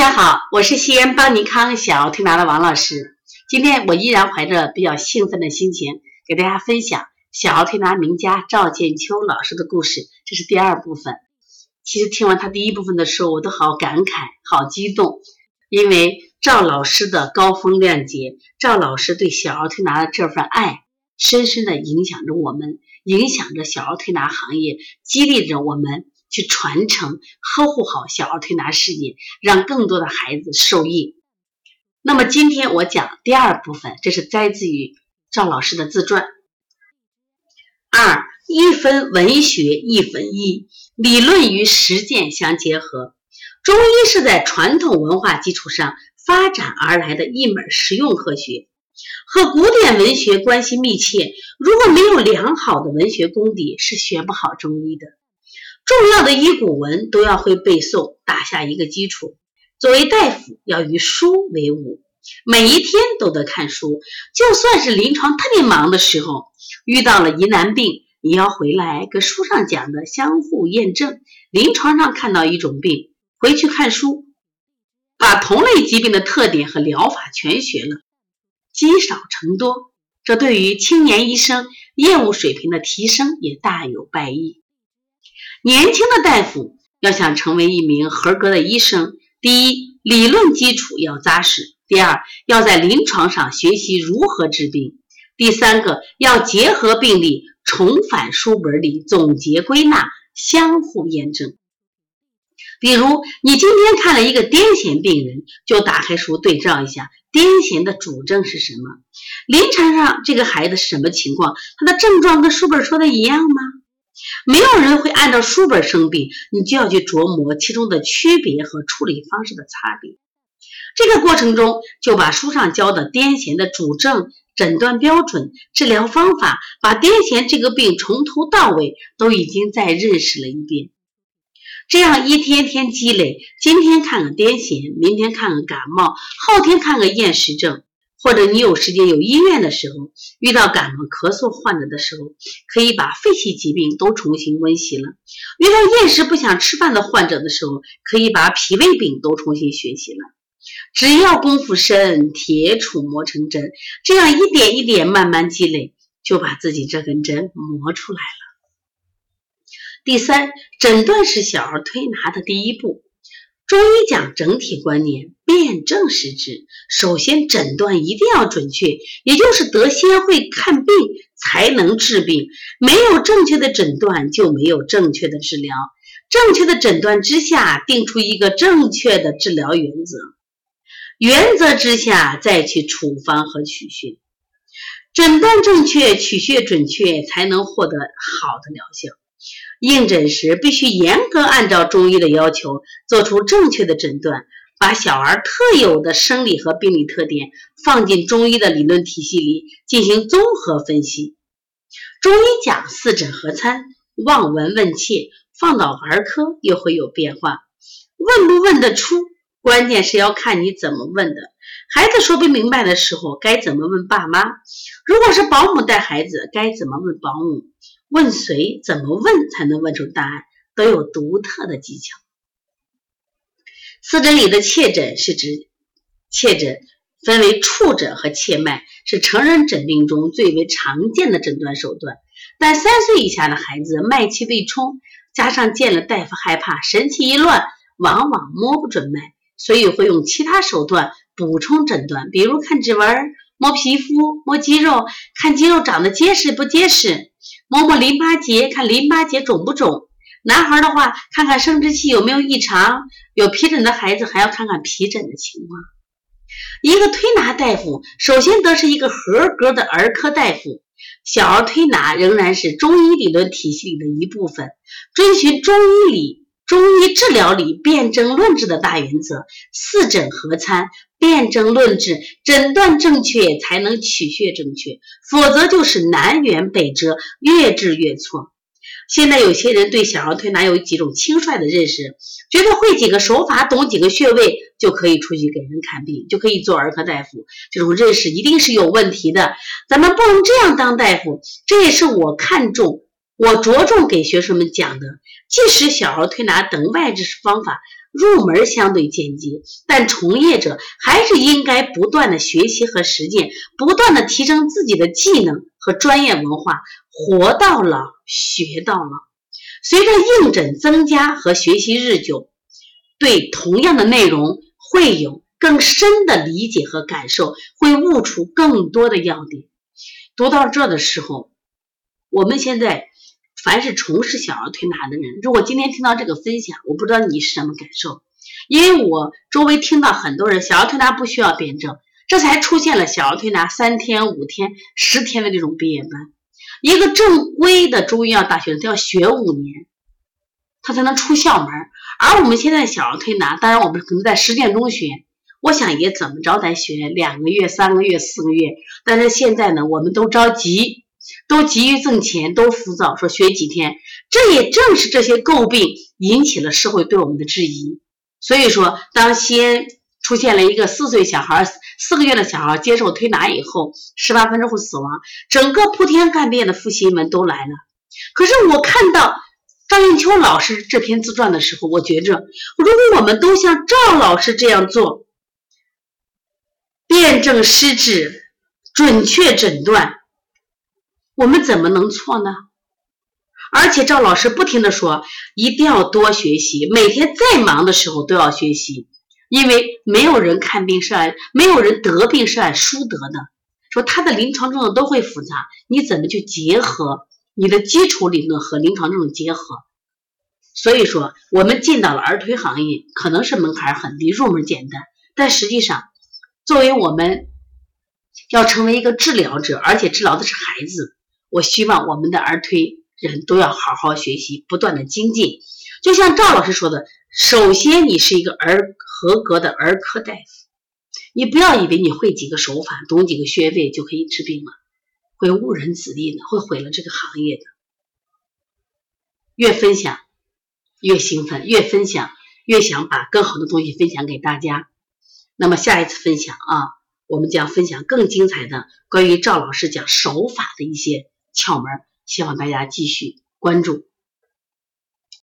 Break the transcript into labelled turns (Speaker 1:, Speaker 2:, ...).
Speaker 1: 大家好，我是西安邦尼康小儿推拿的王老师。今天我依然怀着比较兴奋的心情，给大家分享小儿推拿名家赵建秋老师的故事。这是第二部分。其实听完他第一部分的时候，我都好感慨、好激动，因为赵老师的高风亮节，赵老师对小儿推拿的这份爱，深深的影响着我们，影响着小儿推拿行业，激励着我们。去传承、呵护好小儿推拿事业，让更多的孩子受益。那么今天我讲第二部分，这是摘自于赵老师的自传。二一分文学一分医，理论与实践相结合。中医是在传统文化基础上发展而来的一门实用科学，和古典文学关系密切。如果没有良好的文学功底，是学不好中医的。重要的医古文都要会背诵，打下一个基础。作为大夫，要与书为伍，每一天都得看书。就算是临床特别忙的时候，遇到了疑难病，也要回来跟书上讲的相互验证。临床上看到一种病，回去看书，把同类疾病的特点和疗法全学了，积少成多。这对于青年医生业务水平的提升也大有裨益。年轻的大夫要想成为一名合格的医生，第一，理论基础要扎实；第二，要在临床上学习如何治病；第三个，要结合病例，重返书本里总结归纳，相互验证。比如，你今天看了一个癫痫病人，就打开书对照一下，癫痫的主症是什么？临床上这个孩子什么情况？他的症状跟书本说的一样吗？没有人会按照书本生病，你就要去琢磨其中的区别和处理方式的差别。这个过程中，就把书上教的癫痫的主症、诊断标准、治疗方法，把癫痫这个病从头到尾都已经再认识了一遍。这样一天天积累，今天看个癫痫，明天看个感冒，后天看个厌食症。或者你有时间有医院的时候，遇到感冒咳嗽患者的时候，可以把肺气疾病都重新温习了；遇到厌食不想吃饭的患者的时候，可以把脾胃病都重新学习了。只要功夫深，铁杵磨成针，这样一点一点慢慢积累，就把自己这根针磨出来了。第三，诊断是小儿推拿的第一步。中医讲整体观念，辨证施治。首先，诊断一定要准确，也就是得先会看病才能治病。没有正确的诊断，就没有正确的治疗。正确的诊断之下，定出一个正确的治疗原则。原则之下，再去处方和取穴。诊断正确，取穴准确，才能获得好的疗效。应诊时必须严格按照中医的要求，做出正确的诊断，把小儿特有的生理和病理特点放进中医的理论体系里进行综合分析。中医讲四诊合参，望闻问切，放到儿科又会有变化。问不问得出，关键是要看你怎么问的。孩子说不明白的时候，该怎么问爸妈？如果是保姆带孩子，该怎么问保姆？问谁？怎么问才能问出答案？都有独特的技巧。四诊里的切诊是指切诊分为触诊和切脉，是成人诊病中最为常见的诊断手段。但三岁以下的孩子脉气未充，加上见了大夫害怕，神气一乱，往往摸不准脉，所以会用其他手段补充诊断，比如看指纹、摸皮肤、摸肌肉，看肌肉长得结实不结实。摸摸淋巴结，看淋巴结肿不肿。男孩的话，看看生殖器有没有异常。有皮疹的孩子，还要看看皮疹的情况。一个推拿大夫，首先得是一个合格的儿科大夫。小儿推拿仍然是中医理论体系里的一部分，遵循中医理中医治疗里辨证论治的大原则，四诊合参。辨证论治，诊断正确才能取穴正确，否则就是南辕北辙，越治越错。现在有些人对小儿推拿有几种轻率的认识，觉得会几个手法，懂几个穴位就可以出去给人看病，就可以做儿科大夫。这种认识一定是有问题的，咱们不能这样当大夫。这也是我看重、我着重给学生们讲的。即使小儿推拿等外治方法入门相对简洁，但从业者还是应该不断的学习和实践，不断的提升自己的技能和专业文化，活到老学到老。随着应诊增加和学习日久，对同样的内容会有更深的理解和感受，会悟出更多的要点。读到这的时候，我们现在。凡是从事小儿推拿的人，如果今天听到这个分享，我不知道你是什么感受，因为我周围听到很多人小儿推拿不需要辩证，这才出现了小儿推拿三天、五天、十天的这种毕业班。一个正规的中医药大学都要学五年，他才能出校门。而我们现在小儿推拿，当然我们可能在实践中学，我想也怎么着得学两个月、三个月、四个月。但是现在呢，我们都着急。都急于挣钱，都浮躁，说学几天，这也正是这些诟病引起了社会对我们的质疑。所以说，当西安出现了一个四岁小孩、四个月的小孩接受推拿以后，十八分钟后死亡，整个铺天盖地的负新闻都来了。可是我看到张艳秋老师这篇自传的时候，我觉着，如果我们都像赵老师这样做，辨证施治，准确诊断。我们怎么能错呢？而且赵老师不停的说，一定要多学习，每天再忙的时候都要学习，因为没有人看病是按，没有人得病是按书得的。说他的临床症状都会复杂，你怎么去结合你的基础理论和临床症状结合？所以说，我们进到了儿推行业，可能是门槛很低，入门简单，但实际上，作为我们要成为一个治疗者，而且治疗的是孩子。我希望我们的儿推人都要好好学习，不断的精进。就像赵老师说的，首先你是一个儿合格的儿科大夫，你不要以为你会几个手法、懂几个穴位就可以治病了，会误人子弟的，会毁了这个行业的。越分享越兴奋，越分享越想把更好的东西分享给大家。那么下一次分享啊，我们将分享更精彩的关于赵老师讲手法的一些。窍门，希望大家继续关注。